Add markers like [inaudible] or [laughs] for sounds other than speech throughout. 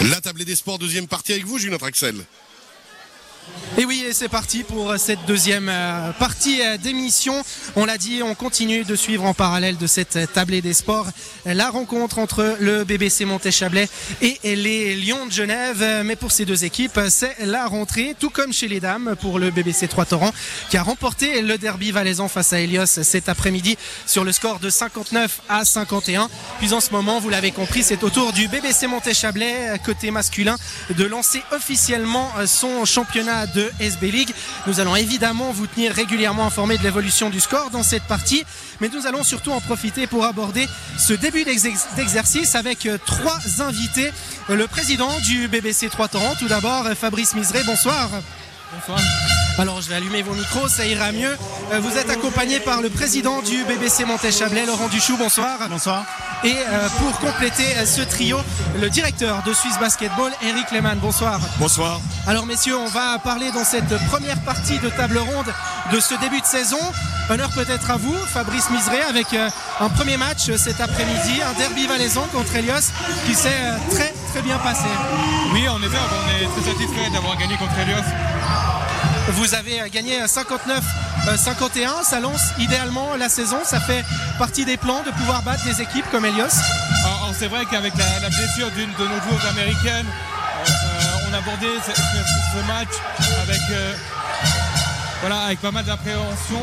La table des sports, deuxième partie avec vous, Julien Axel. Et oui, c'est parti pour cette deuxième euh, partie euh, d'émission. On l'a dit, on continue de suivre en parallèle de cette tablée des sports la rencontre entre le BBC Montéchablais et les Lions de Genève. Mais pour ces deux équipes, c'est la rentrée, tout comme chez les dames pour le BBC 3 Torrents qui a remporté le derby valaisan face à Elios cet après-midi sur le score de 59 à 51. Puis en ce moment, vous l'avez compris, c'est au tour du BBC Montéchablais côté masculin de lancer officiellement son championnat de SB League. Nous allons évidemment vous tenir régulièrement informé de l'évolution du score dans cette partie, mais nous allons surtout en profiter pour aborder ce début d'exercice avec euh, trois invités. Le président du BBC 3 Torrents, tout d'abord Fabrice Miseré, bonsoir. Bonsoir. Alors je vais allumer vos micros, ça ira mieux. Euh, vous êtes accompagné par le président du BBC Montéchablais, Laurent Duchou, bonsoir. Bonsoir. Et euh, pour compléter euh, ce trio, le directeur de Suisse Basketball, Eric Lehmann, bonsoir. Bonsoir. Alors messieurs, on va parler dans cette première partie de table ronde de ce début de saison. Honneur peut-être à vous, Fabrice Miseré, avec un premier match cet après-midi, un derby valaisan contre Elios qui s'est très très bien passé. Oui, en effet, on est très satisfait d'avoir gagné contre Elios. Vous avez gagné 59-51. Ça lance idéalement la saison. Ça fait partie des plans de pouvoir battre des équipes comme Elios. C'est vrai qu'avec la, blessure d'une de nos joueuses américaines, euh, on a abordé ce, match avec, euh, voilà, avec pas mal d'appréhension.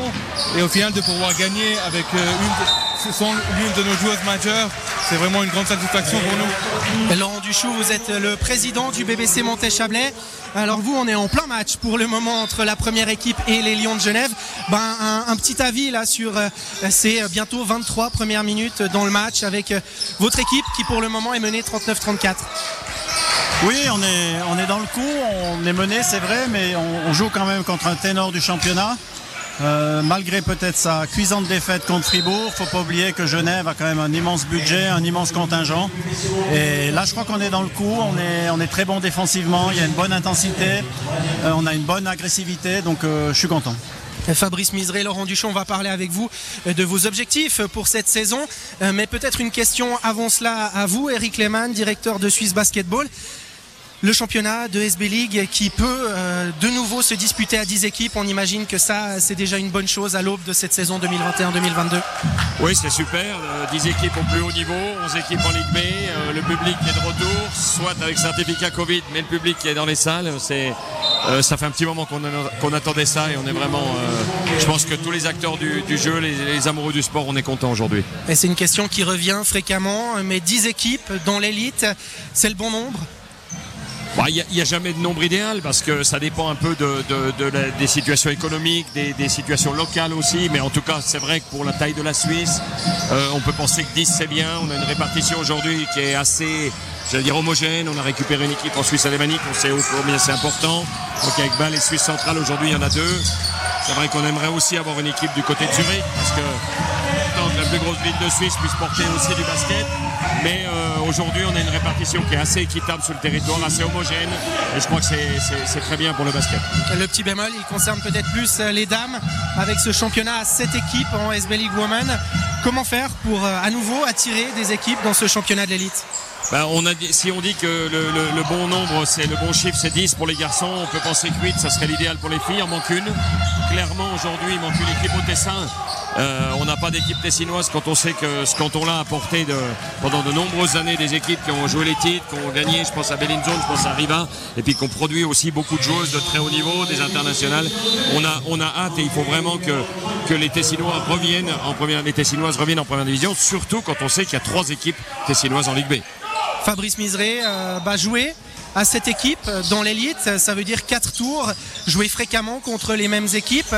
Et au final, de pouvoir gagner avec euh, une, ce l'une de nos joueuses majeures c'est vraiment une grande satisfaction pour nous. Laurent Duchou, vous êtes le président du BBC Montéchablais. Alors vous, on est en plein match pour le moment entre la première équipe et les Lions de Genève. Ben, un, petit avis là sur euh, ces bientôt 23 premières minutes dans le match avec euh, votre équipe qui pour le moment est menée 39-34. Oui, on est, on est dans le coup, on est mené, c'est vrai, mais on joue quand même contre un ténor du championnat. Euh, malgré peut-être sa cuisante défaite contre Fribourg, faut pas oublier que Genève a quand même un immense budget, un immense contingent. Et là, je crois qu'on est dans le coup. On est, on est très bon défensivement. Il y a une bonne intensité. Euh, on a une bonne agressivité. Donc, euh, je suis content. Fabrice Miseré, Laurent Duchon, on va parler avec vous de vos objectifs pour cette saison. Mais peut-être une question avant cela à vous, Eric Lehmann, directeur de Suisse Basketball le championnat de SB League qui peut euh, de nouveau se disputer à 10 équipes. On imagine que ça, c'est déjà une bonne chose à l'aube de cette saison 2021-2022. Oui, c'est super. 10 euh, équipes au plus haut niveau, 11 équipes en Ligue B, euh, le public qui est de retour, soit avec certificat Covid, mais le public qui est dans les salles. C'est, ça fait un petit moment qu'on, attendait ça et on est vraiment. je pense que tous les acteurs du, jeu, les, les, amoureux du sport, on est contents aujourd'hui. Et c'est une question qui revient fréquemment, mais 10 équipes dans l'élite, c'est le bon nombre? Bah, il n'y a, jamais de nombre idéal parce que ça dépend un peu de, des situations économiques, des, situations locales aussi. Mais en tout cas, c'est vrai que pour la taille de la Suisse, euh, on peut penser que 10 c'est bien. On a une répartition aujourd'hui qui est assez, dire homogène. On a récupéré une équipe en Suisse alémanique, on sait combien c'est important. Donc avec Bâle et Suisse centrale aujourd'hui, il y en a deux. C'est vrai qu'on aimerait aussi avoir une équipe du côté de Zurich parce que plus grosse ville de Suisse puisse porter aussi du basket. Mais euh, aujourd'hui, on a une répartition qui est assez équitable sur le territoire, assez homogène. Et je crois que c'est très bien pour le basket. Le petit bémol, il concerne peut-être plus euh, les dames avec ce championnat à 7 équipes en SB League Women. Comment faire pour euh, à nouveau attirer des équipes dans ce championnat de l'élite? Ben, on a si on dit que le, bon nombre, c'est le bon chiffre, c'est 10 pour les garçons, on peut penser que 8, ça serait l'idéal pour les filles. Il en manque une. Clairement, aujourd'hui, il manque une équipe au Tessin. Euh, on n'a pas d'équipe tessinoise quand on sait que ce canton-là a apporté de, pendant de nombreuses années des équipes qui ont joué les titres, qui ont gagné. Je pense à Bellinzone, je pense à Riva, et puis qu'on produit aussi beaucoup de joueuses de très haut niveau, des internationales. On a, hâte et il faut vraiment que, les reviennent en première, les Tessinoises reviennent en première division, surtout quand on sait qu'il y a trois équipes tessinoises en Ligue B. Fabrice Miseré euh, va jouer à cette équipe dans l'élite. Ça veut dire quatre tours, jouer fréquemment contre les mêmes équipes.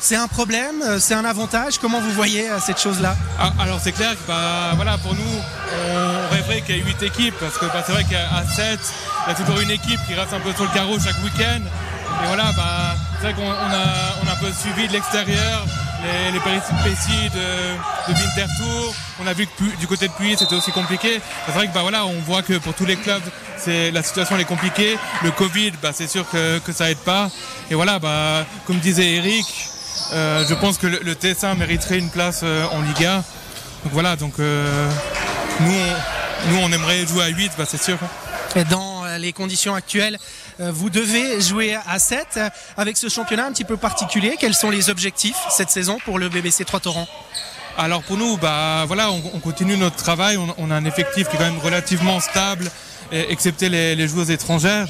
C'est un problème, c'est un avantage. Comment vous voyez euh, cette chose-là? Ah, Alors c'est clair que bah, voilà, pour nous, on rêverait qu'il y ait 8 équipes parce que bah, c'est vrai qu'à 7, il y a toujours une équipe qui reste un peu sur le carreau chaque week-end. Et voilà, bah, c'est vrai qu'on a, on a un peu suivi de l'extérieur les, les péripéties de, de Winterthur. On a vu que du côté de Puy, c'était aussi compliqué. C'est vrai que bah, voilà, on voit que pour tous les clubs, c'est, la situation est compliquée. Le Covid, bah, c'est sûr que, que ça aide pas. Et voilà, bah, comme disait Eric, euh, je pense que le, Tessin mériterait une place euh, en Liga. Donc voilà, donc euh, nous, on, nous, on aimerait jouer à 8, bah, c'est sûr. Dans les conditions actuelles, vous devez jouer à 7 avec ce championnat un petit peu particulier. Quels sont les objectifs cette saison pour le BBC 3 Torrents? Alors pour nous, bah voilà, on, continue notre travail. On, a un effectif qui est quand même relativement stable, excepté les, les joueuses étrangères.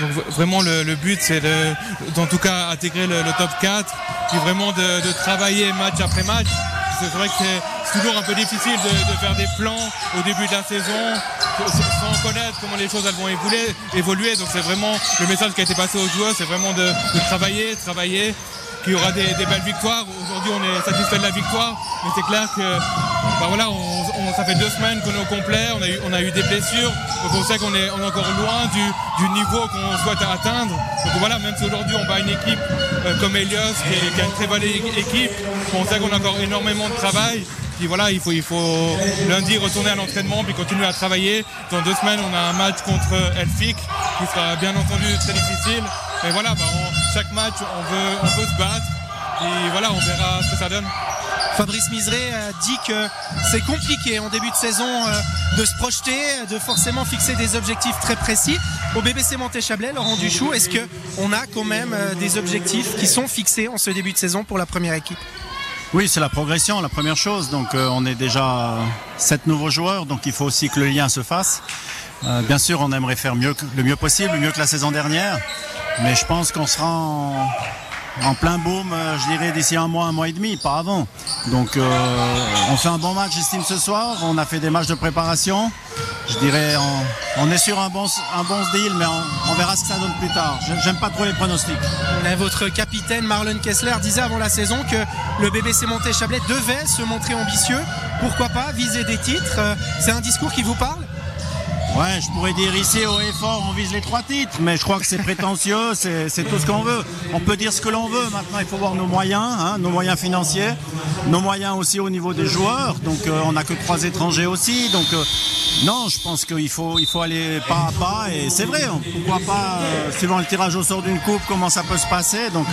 Donc vraiment le, but c'est de, en tout cas intégrer le, top 4, puis vraiment de, travailler match après match. C'est vrai que c'est toujours un peu difficile de, faire des plans au début de la saison sans connaître comment les choses vont évoluer. évoluer. Donc c'est vraiment le message qui a été passé aux joueurs, c'est vraiment de, travailler, travailler il y aura des, belles victoires. Aujourd'hui, on est satisfait de la victoire, mais c'est clair que bah voilà, on, ça fait deux semaines qu'on est au complet, on a eu, on a eu des blessures, donc on sait qu'on est, on est encore loin du, niveau qu'on souhaite atteindre. Donc voilà, même si aujourd'hui on bat une équipe euh, comme Elios, qui, a une très belle équipe, on sait qu'on a encore énormément de travail. Puis voilà, il faut, il faut lundi retourner à l'entraînement puis continuer à travailler. Dans deux semaines, on a un match contre Elfic qui sera bien entendu très difficile. Mais voilà, bah, chaque match, on veut, on veut se battre. Et voilà, on verra ce que ça donne. Fabrice Miseret dit que c'est compliqué en début de saison euh, de se projeter, de forcément fixer des objectifs très précis. Au BBC Montéchablais, Laurent Duchou, est-ce qu'on a quand même euh, des objectifs qui sont fixés en ce début de saison pour la première équipe? Oui, c'est la progression, la première chose. Donc, euh, on est déjà sept nouveaux joueurs, donc il faut aussi que le lien se fasse. Bien sûr, on aimerait faire le mieux possible, mieux que la saison dernière. Mais je pense qu'on sera en, plein boom, euh, je dirais d'ici un mois, un mois et demi, pas avant. Donc euh, on fait un bon match, j'estime, ce soir. On a fait des matchs de préparation. Je dirais, on, est sur un bon, un bon deal, mais on, verra ce que ça donne plus tard. J'aime pas trop les pronostics. Votre capitaine Marlon Kessler disait avant la saison que le BBC Monté-Chablais devait se montrer ambitieux. Pourquoi pas viser des titres? Euh, C'est un discours qui vous parle? Ouais, je pourrais dire ici au effort, on vise les trois titres, mais je crois que c'est prétentieux, [laughs] c'est tout ce qu'on veut. On peut dire ce que l'on veut. Maintenant, il faut voir nos moyens, hein, nos moyens financiers, nos moyens aussi au niveau des joueurs. Donc, euh, on n'a que trois étrangers aussi. Donc, euh, non, je pense qu'il faut, aller pas à pas. Et c'est vrai, pourquoi pas, euh, suivant le tirage au sort d'une coupe, comment ça peut se passer. Donc,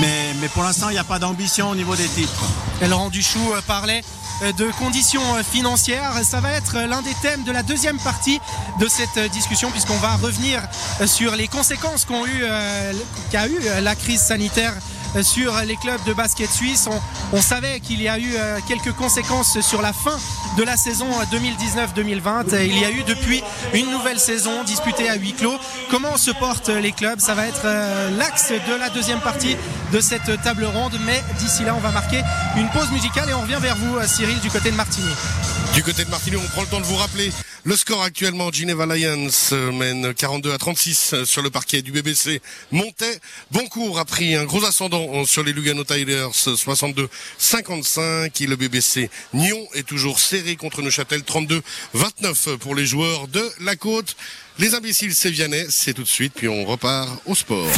mais, pour l'instant, il n'y a pas d'ambition au niveau des titres. Et Laurent Duchou parlait euh, de conditions euh, financières. Ça va être l'un des thèmes de la deuxième partie de cette euh, discussion puisqu'on va revenir sur les conséquences qu'a eu, eu la crise sanitaire sur les clubs de basket suisse. On, savait qu'il y a eu quelques conséquences sur la fin de la saison 2019-2020. Il y a eu depuis une nouvelle saison disputée à huis clos. Comment se portent les clubs? Ça va être l'axe de la deuxième partie de cette table ronde. Mais d'ici là, on va marquer une pause musicale et on revient vers vous, Cyril, du côté de Martigny. Du côté de Martigny, on prend le temps de vous rappeler le score actuellement, Geneva Lions mène 42 à 36 sur le parquet du BBC Montais. Boncourt a pris un gros ascendant sur les Lugano Tigers 62-55 et le BBC Nyon est toujours serré contre Neuchâtel 32-29 pour les joueurs de la côte. Les imbéciles sévianais, c'est tout de suite, puis on repart au sport.